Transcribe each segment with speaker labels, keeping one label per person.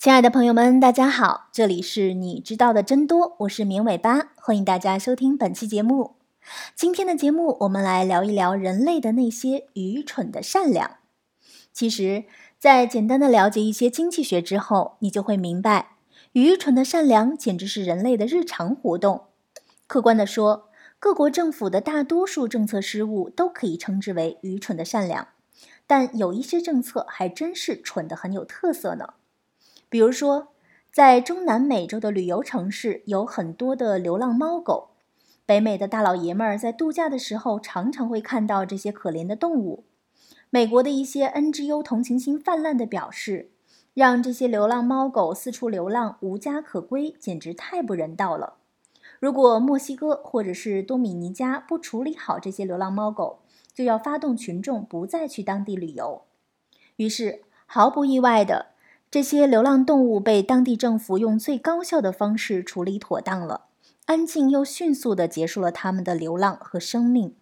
Speaker 1: 亲爱的朋友们，大家好，这里是你知道的真多，我是绵尾巴，欢迎大家收听本期节目。今天的节目，我们来聊一聊人类的那些愚蠢的善良。其实，在简单的了解一些经济学之后，你就会明白，愚蠢的善良简直是人类的日常活动。客观的说，各国政府的大多数政策失误都可以称之为愚蠢的善良，但有一些政策还真是蠢得很有特色呢。比如说，在中南美洲的旅游城市有很多的流浪猫狗，北美的大老爷们儿在度假的时候常常会看到这些可怜的动物。美国的一些 NGO 同情心泛滥地表示，让这些流浪猫狗四处流浪、无家可归，简直太不人道了。如果墨西哥或者是多米尼加不处理好这些流浪猫狗，就要发动群众不再去当地旅游。于是，毫不意外的。这些流浪动物被当地政府用最高效的方式处理妥当了，安静又迅速地结束了他们的流浪和生命。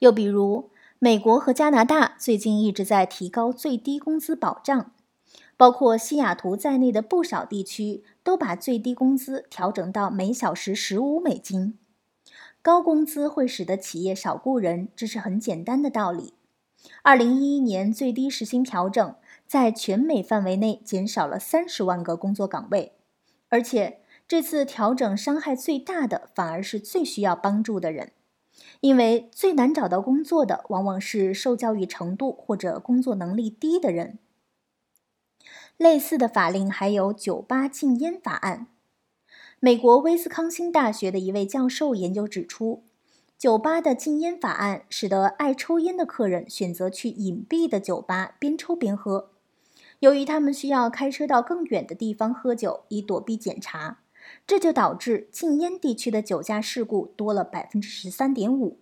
Speaker 1: 又比如，美国和加拿大最近一直在提高最低工资保障，包括西雅图在内的不少地区都把最低工资调整到每小时十五美金。高工资会使得企业少雇人，这是很简单的道理。二零一一年最低时薪调整。在全美范围内减少了三十万个工作岗位，而且这次调整伤害最大的反而是最需要帮助的人，因为最难找到工作的往往是受教育程度或者工作能力低的人。类似的法令还有酒吧禁烟法案。美国威斯康星大学的一位教授研究指出。酒吧的禁烟法案使得爱抽烟的客人选择去隐蔽的酒吧边抽边喝。由于他们需要开车到更远的地方喝酒以躲避检查，这就导致禁烟地区的酒驾事故多了百分之十三点五。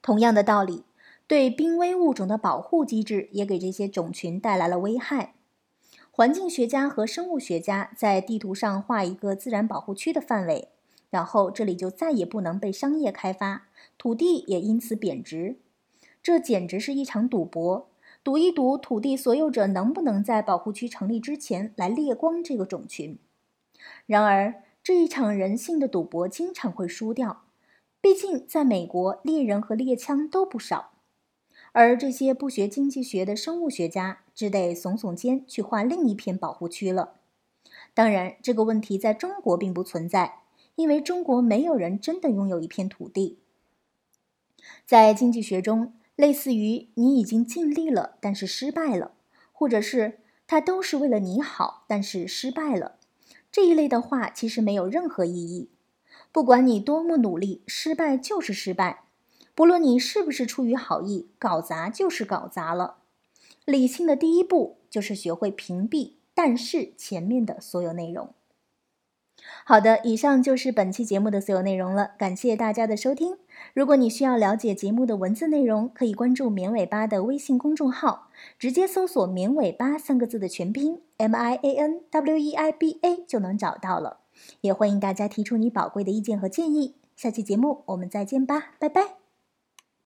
Speaker 1: 同样的道理，对濒危物种的保护机制也给这些种群带来了危害。环境学家和生物学家在地图上画一个自然保护区的范围。然后这里就再也不能被商业开发，土地也因此贬值。这简直是一场赌博，赌一赌土地所有者能不能在保护区成立之前来猎光这个种群。然而，这一场人性的赌博经常会输掉，毕竟在美国，猎人和猎枪都不少。而这些不学经济学的生物学家只得耸耸肩去画另一片保护区了。当然，这个问题在中国并不存在。因为中国没有人真的拥有一片土地，在经济学中，类似于“你已经尽力了，但是失败了”，或者是“他都是为了你好，但是失败了”这一类的话，其实没有任何意义。不管你多么努力，失败就是失败；不论你是不是出于好意，搞砸就是搞砸了。理性的第一步就是学会屏蔽“但是”前面的所有内容。好的，以上就是本期节目的所有内容了，感谢大家的收听。如果你需要了解节目的文字内容，可以关注“绵尾巴”的微信公众号，直接搜索“绵尾巴”三个字的全拼 M I A N W E I B A 就能找到了。也欢迎大家提出你宝贵的意见和建议。下期节目我们再见吧，拜拜。